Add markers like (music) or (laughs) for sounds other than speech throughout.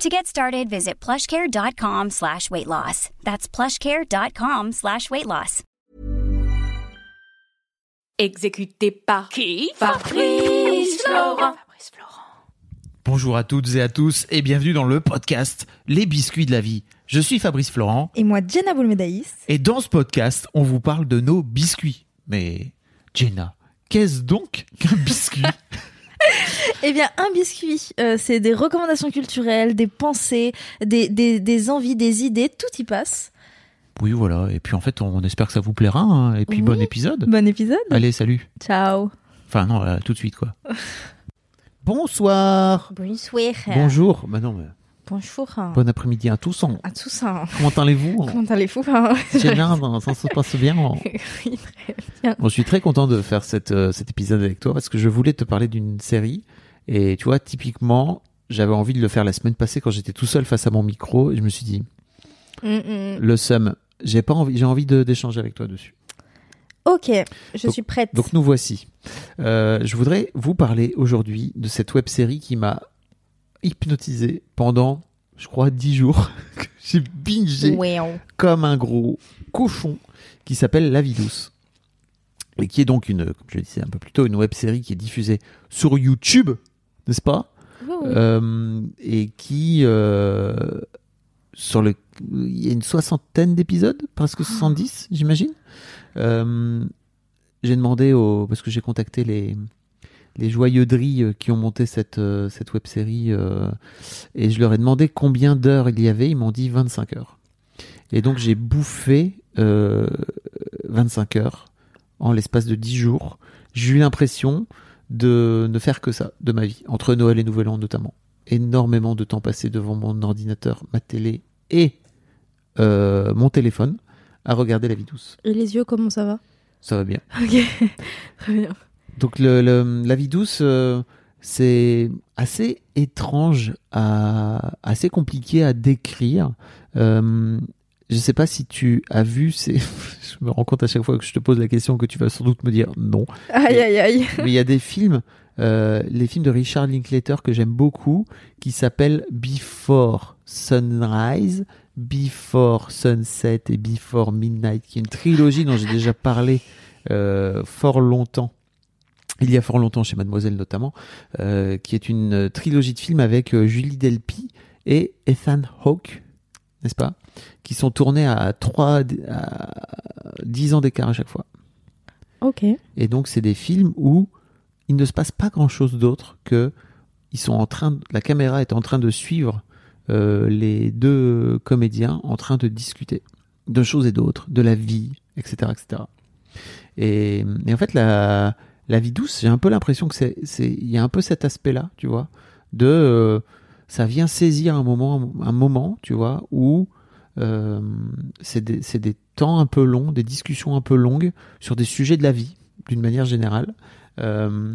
To get started, visit plushcare.com slash weight loss. That's plushcare.com slash weight loss. Exécuté par qui Fabrice Florent. Bonjour à toutes et à tous et bienvenue dans le podcast Les biscuits de la vie. Je suis Fabrice Florent Et moi, Jenna Boulmedaïs. et dans ce podcast, on vous parle de nos biscuits. Mais Jenna, qu'est-ce donc qu'un biscuit? (laughs) (laughs) Eh bien, un biscuit, euh, c'est des recommandations culturelles, des pensées, des, des, des envies, des idées, tout y passe. Oui, voilà. Et puis en fait, on espère que ça vous plaira. hein. Et puis Oui. bon épisode. Bon épisode. Allez, salut. Ciao. Enfin non, euh, tout de suite quoi. (laughs) Bonsoir. Bonsoir. Bonjour. Bah non, mais Bonjour. bon après-midi à tous. En- À tous. Comment allez-vous (laughs) Comment allez-vous (laughs) Jenna, ça se passe bien. Oui, très bien. Bon, je suis très content de faire cette, euh, cet épisode avec toi parce que je voulais te parler d'une série. Et tu vois, typiquement, j'avais envie de le faire la semaine passée quand j'étais tout seul face à mon micro. Et je me suis dit, Mm, mm. le seum, j'ai envie, envie d'échanger avec toi dessus. Ok, je Donc- suis prête. Donc nous voici. Euh, je voudrais vous parler aujourd'hui de cette web série qui m'a hypnotisé pendant, je crois, 10 jours. (laughs) j'ai bingé comme un gros cochon qui s'appelle La vie douce. Et qui est donc une, comme je le disais un peu plus tôt, une web série qui est diffusée sur YouTube, n'est-ce pas? Euh, Et qui, euh, sur le, il y a une soixantaine d'épisodes, presque 70, j'imagine. Euh, j'ai demandé au, parce que j'ai contacté les, les joyeuderies euh, qui ont monté cette, euh, cette web série euh, et je leur ai demandé combien d'heures il y avait. Ils m'ont dit 25 heures. Et donc j'ai bouffé euh, 25 heures en l'espace de 10 jours. J'ai eu l'impression de ne faire que ça de ma vie, entre Noël et Nouvel An notamment. Énormément de temps passé devant mon ordinateur, ma télé et euh, mon téléphone à regarder la vie douce. Et les yeux, comment ça va? Ça va bien. Ok, (laughs) très bien. Donc le, le- la vie douce, euh, c'est assez étrange, à, assez compliqué à décrire. Euh, je sais pas si tu as vu, c'est, (laughs) je me rends compte à chaque fois que je te pose la question que tu vas sans doute me dire non. Aïe, aïe, aïe. (laughs) Mais il y a des films, euh, les films de Richard Linklater que j'aime beaucoup, qui s'appellent Before Sunrise, Before Sunset et Before Midnight, qui est une trilogie dont j'ai déjà parlé euh, fort longtemps. Il y a fort longtemps chez Mademoiselle notamment, euh, qui est une euh, trilogie de films avec euh, Julie Delpy et Ethan Hawke, n'est-ce pas? Qui sont tournés à 3 à 10 ans d'écart à chaque fois. Ok. Et donc, c'est des films où il ne se passe pas grand chose d'autre que ils sont en train, la caméra est en train de suivre euh, les deux comédiens en train de discuter de choses et d'autres, de la vie, etc., etc. Et, et en fait, la, la vie douce, j'ai un peu l'impression que c'est, c'est, il y a un peu cet aspect-là, tu vois, de, euh, ça vient saisir un moment, un moment, tu vois, où euh, c'est des, c'est des temps un peu longs, des discussions un peu longues sur des sujets de la vie, d'une manière générale, euh,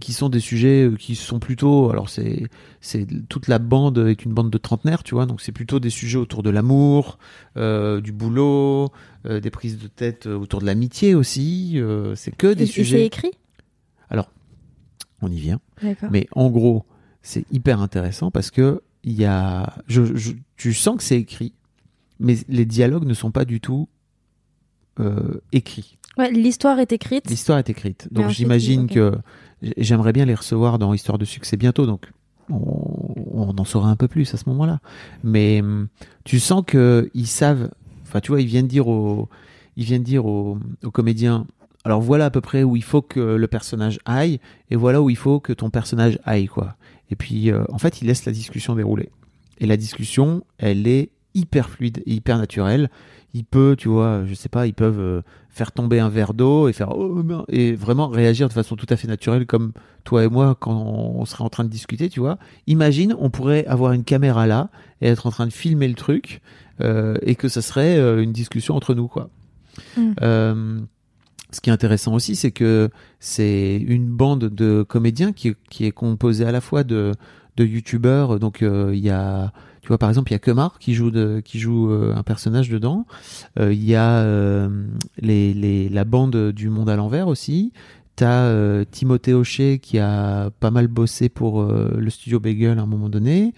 qui sont des sujets qui sont plutôt, alors c'est c'est toute la bande est une bande de trentenaires, tu vois, donc c'est plutôt des sujets autour de l'amour, euh, du boulot, euh, des prises de tête autour de l'amitié aussi. euh, c'est que des Et- et c'est sujets. écrit? On y vient. Mais en gros, c'est hyper intéressant parce que il y a, je, je- tu sens que c'est écrit, mais les dialogues ne sont pas du tout euh, écrits. Ouais, l'histoire est écrite. L'histoire est écrite. Donc j'imagine que j'aimerais bien les recevoir dans Histoire de succès bientôt. Donc on, on en saura un peu plus à ce moment-là. Mais hum, tu sens que ils savent. Enfin, tu vois, ils viennent dire aux, ils viennent dire aux, aux comédiens. Alors voilà à peu près où il faut que le personnage aille et voilà où il faut que ton personnage aille quoi. Et puis euh, en fait, ils laissent la discussion dérouler. Et la discussion, elle est hyper fluide et hyper naturelle. Il peut, tu vois, je sais pas, ils peuvent euh, faire tomber un verre d'eau et faire oh, et vraiment réagir de façon tout à fait naturelle comme toi et moi quand on serait en train de discuter, tu vois. Imagine, on pourrait avoir une caméra là et être en train de filmer le truc euh, et que ça serait une discussion entre nous, quoi. Mm. Ce qui est intéressant aussi, c'est que c'est une bande de comédiens qui, qui est composée à la fois de, de youtubeurs. Donc euh, il y a, tu vois par exemple, il y a Kemar qui joue qui joue euh, un personnage dedans. Euh, Il y a la bande du Monde à l'envers aussi. T'as Timothée Hochet qui a pas mal bossé pour le studio Bagel à un moment donné.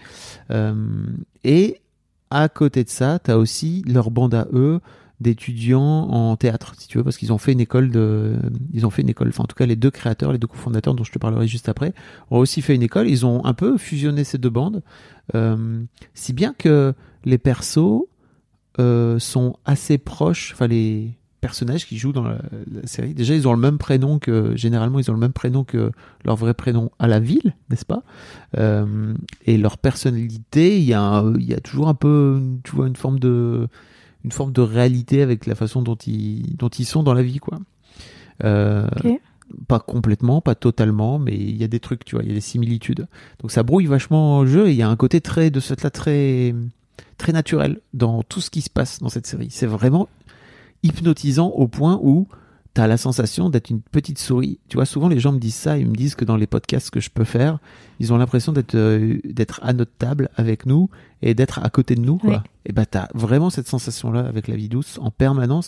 Et à côté de ça, t'as aussi leur bande à eux d'étudiants en théâtre, si tu veux, parce qu'ils ont fait une école de, ils ont fait une école, enfin en tout cas les deux créateurs, les deux cofondateurs dont je te parlerai juste après, ont aussi fait une école. Ils ont un peu fusionné ces deux bandes, euh, si bien que les persos euh, sont assez proches, enfin les personnages qui jouent dans la, série. Déjà, ils ont le même prénom que généralement ils ont le même prénom que leur vrai prénom à la ville, n'est-ce pas? Euh, Et leur personnalité, il y y a toujours un peu, tu vois, une forme de une forme de réalité avec la façon dont ils, dont ils sont dans la vie, quoi. Euh. Pas complètement, pas totalement, mais il y a des trucs, tu vois, il y a des similitudes. Donc ça brouille vachement le jeu et il y a un côté très, de là très, très naturel dans tout ce qui se passe dans cette série. C'est vraiment hypnotisant au point où tu as la sensation d'être une petite souris. Tu vois, souvent les gens me disent ça, ils me disent que dans les podcasts que je peux faire, ils ont l'impression d'être euh, d'être à notre table avec nous et d'être à côté de nous. Quoi. Oui. Et bah tu as vraiment cette sensation-là avec la vie douce en permanence.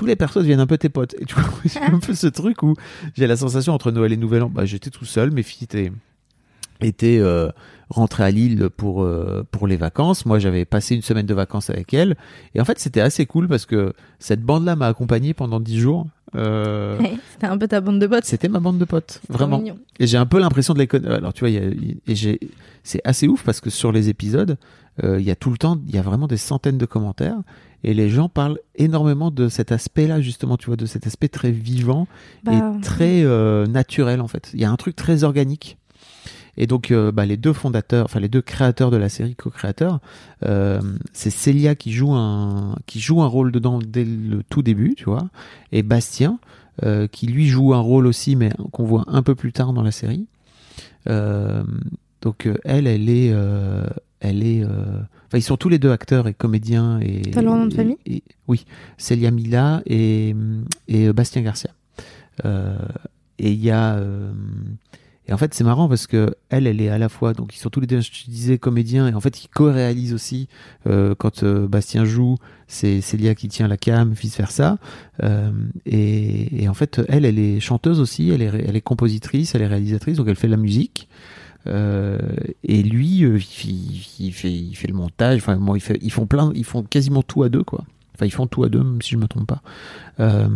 tous les persos deviennent un peu tes potes. Et tu vois, (laughs) j'ai un peu ce truc où j'ai la sensation entre Noël et Nouvel An, bah, j'étais tout seul, mes filles étaient, étaient euh, rentrées à Lille pour, euh, pour les vacances. Moi, j'avais passé une semaine de vacances avec elles. Et en fait, c'était assez cool parce que cette bande-là m'a accompagné pendant dix jours. Euh, (laughs) C'était un peu ta bande de potes. c'était ma bande de potes, vraiment. mignon. Et j'ai un peu l'impression de les connaître. Alors tu vois, il y a- et j'ai, c'est assez ouf parce que sur les épisodes, il y a tout le temps, il y a vraiment des centaines de commentaires et les gens parlent énormément de cet aspect-là justement, tu vois, de cet aspect très vivant Bah, et très euh, naturel en fait. Il y a un truc très organique. Et donc, euh, bah, les deux fondateurs, enfin les deux créateurs de la série, co-créateurs, euh, c'est Célia qui joue un qui joue un rôle dedans dès le tout début, tu vois, et Bastien euh, qui lui joue un rôle aussi, mais qu'on voit un peu plus tard dans la série. Euh, donc euh, elle, elle est, euh, elle est, euh, enfin ils sont tous les deux acteurs et comédiens et. T'as leur nom de famille? et- Oui, Célia Mila et et Bastien Garcia. Euh, et il y a euh, et en fait c'est marrant parce que elle elle est à la fois donc ils sont tous les deux je te disais comédiens et en fait ils co-réalisent aussi euh, quand euh, Bastien joue c'est Célia qui tient la cam vice versa euh, et, et en fait elle elle est chanteuse aussi elle est elle est compositrice elle est réalisatrice donc elle fait de la musique euh, et lui euh, il, il fait il fait le montage. Enfin fait ils font plein ils font quasiment tout à deux quoi. Enfin ils font tout à deux si je me trompe pas. Euh,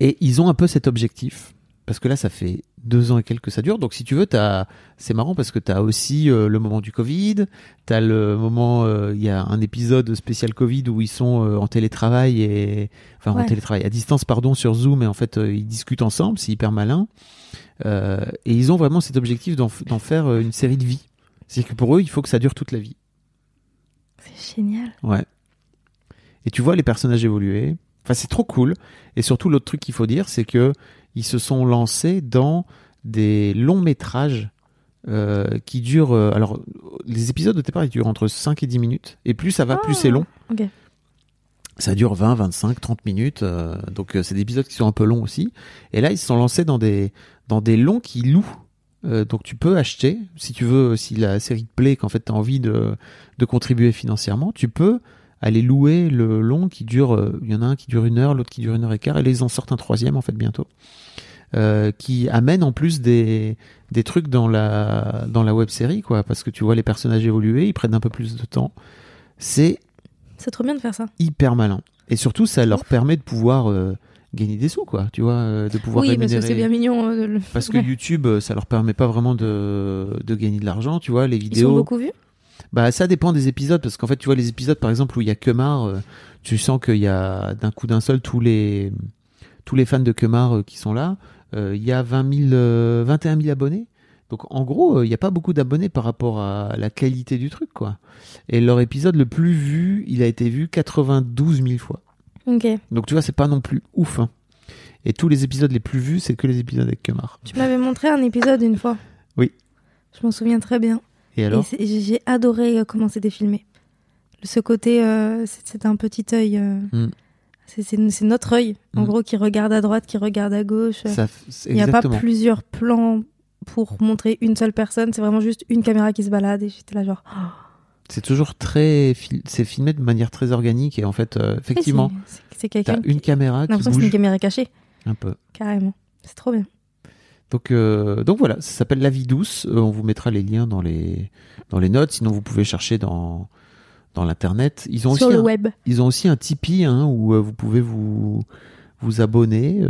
et ils ont un peu cet objectif parce que là ça fait deux ans et quelques que ça dure donc si tu veux t'as c'est marrant parce que t'as aussi euh, le moment du Covid t'as le moment euh, il y a un épisode spécial Covid où ils sont euh, en télétravail et enfin en télétravail à distance pardon sur Zoom et en fait ils discutent ensemble c'est hyper malin et ils ont vraiment cet objectif d'en faire une série de vie c'est que pour eux il faut que ça dure toute la vie C'est génial. Ouais. Et tu vois les personnages évoluer. Enfin, c'est trop cool. Et surtout, l'autre truc qu'il faut dire, c'est que ils se sont lancés dans des longs métrages euh, qui durent. euh, alors, les épisodes au départ, ils durent entre 5 et 10 minutes. Et plus ça va, plus Ah, c'est long. ok. Ça dure 20, 25, 30 minutes. euh, donc, c'est des épisodes qui sont un peu longs aussi. Et là, ils se sont lancés dans des, dans des longs qui louent. Donc tu peux acheter, si tu veux, si la série te plaît, qu'en fait tu as envie de, de contribuer financièrement, tu peux aller louer le long qui dure, euh, il y en a un qui dure une heure, l'autre qui dure une heure et quart, et là, ils en sortent un troisième en fait bientôt. euh, qui amène en plus des, des trucs dans la, dans la web série, quoi, parce que tu vois les personnages évoluer, ils prennent un peu plus de temps. C'est C'est trop bien de faire ça. hyper malin. Et surtout, ça leur permet de pouvoir euh, gagner des sous, quoi, tu vois, euh, de pouvoir oui, parce que rémunérer. c'est bien mignon. de le- Parce (laughs) que Ouais. YouTube, ça leur permet pas vraiment de, de gagner de l'argent, tu vois, les Ils sont vidéos. beaucoup vus? Bah ça dépend des épisodes parce qu'en fait tu vois les épisodes par exemple où il y a Kemar, euh, tu sens qu'il y a d'un coup d'un seul tous les tous les fans de Kemar euh, qui sont là. Euh, Il y a 20 000, euh, 21 000 abonnés. Donc en gros il n'y a pas beaucoup d'abonnés par rapport à la qualité du truc quoi. Et leur épisode le plus vu, il a été vu 92 000 fois. Ok. Donc tu vois c'est pas non plus ouf. hein. Et tous les épisodes les plus vus c'est que les épisodes avec Kemar. Tu m'avais montré un épisode une fois. Oui. Je m'en souviens très bien. Et alors j'ai adoré euh, comment c'était filmé. Ce côté, euh, c'est un petit œil. euh, Mm. c'est- notre œil, en Mm. gros, qui regarde à droite, qui regarde à gauche. ça, Il n'y a pas plusieurs plans pour montrer une seule personne. C'est vraiment juste une caméra qui se balade. Et j'étais là, genre. oh, C'est toujours très fil- c'est filmé de manière très organique et en fait euh, effectivement c'est- quelqu'un. une qui- caméra J'ai qui l'impression que c'est une caméra cachée, un peu. carrément. C'est trop bien. Donc, euh, donc voilà, ça s'appelle La vie douce. Euh, on vous mettra les liens dans les, dans les notes. Sinon, vous pouvez chercher dans, dans l'internet. Ils ont Sur aussi le un, web. ils ont aussi un Tipeee hein, où euh, vous pouvez vous vous abonner.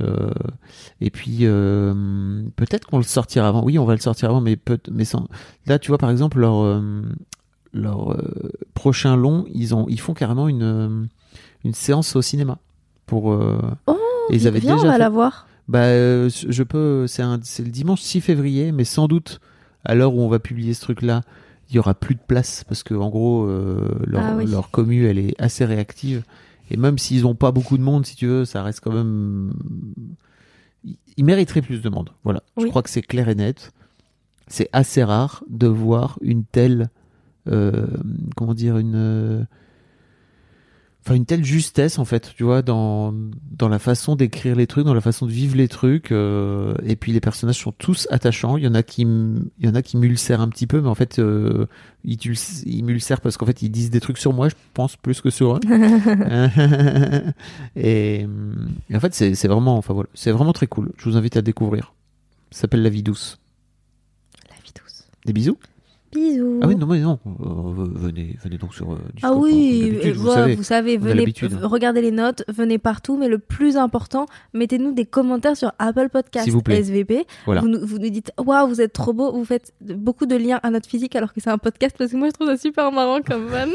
et puis peut-être qu'on le sortira avant. Oui, on va le sortir avant, mais peut, mais sans. Là, tu vois par exemple leur leur prochain long, ils ont ils font carrément une une séance au cinéma pour. Oh, et ils avaient viens, déjà on va fait- la voir. Bah, euh, je peux. C'est le dimanche 6 février, mais sans doute à l'heure où on va publier ce truc-là, il y aura plus de place parce que en gros, euh, leur, Ah oui. leur commu, elle est assez réactive. Et même s'ils ont pas beaucoup de monde, si tu veux, ça reste quand même. Ils- mériteraient plus de monde. Voilà. Je crois que c'est clair et net. C'est assez rare de voir une telle, euh, comment dire, une. Enfin, une telle justesse en fait, tu vois, dans, dans la façon d'écrire les trucs, dans la façon de vivre les trucs. euh, et puis les personnages sont tous attachants. Il y en a qui, il y en a qui m'ulcèrent un petit peu, mais en fait, euh, ils, ils m'ulcèrent parce qu'en fait, ils disent des trucs sur moi, je pense, plus que sur eux. (laughs) et, et en fait, c'est c'est vraiment, enfin voilà, c'est vraiment très cool. Je vous invite à découvrir. Ça s'appelle La vie douce. La vie douce. Des bisous Bisous. Ah oui, non, mais non. euh, venez, venez donc sur euh, Ah Discord, oui, comme d'habitude, euh, vous savez. vous savez, venez, regardez les notes, venez partout, mais le plus important, mettez-nous des commentaires sur Apple Podcast vous plaît. SVP. Voilà. Vous, nous- vous nous dites, waouh, vous êtes trop beau, vous faites beaucoup de liens à notre physique alors que c'est un podcast parce que moi je trouve ça super marrant comme van. (laughs)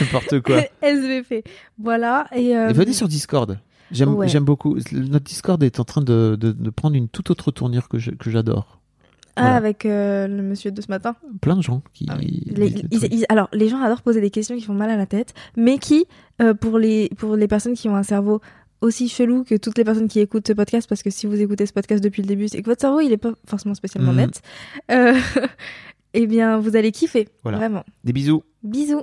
N'importe quoi. (laughs) SVP. Voilà. Et, euh, Et venez sur Discord. J'aime Ouais. beaucoup. Notre Discord est en train de, de, de prendre une toute autre tournure que j'adore. Ah, voilà. avec euh, le monsieur de ce matin. Plein de gens qui. Ah oui. disent Les- des ils- trucs. ils- alors, les gens adorent poser des questions qui font mal à la tête, mais qui, euh, pour, les, pour les personnes qui ont un cerveau aussi chelou que toutes les personnes qui écoutent ce podcast, parce que si vous écoutez ce podcast depuis le début, c'est que votre cerveau, il est pas forcément spécialement Mhm. net, euh, (laughs) eh bien, vous allez kiffer. Voilà. Vraiment. Des bisous. Bisous.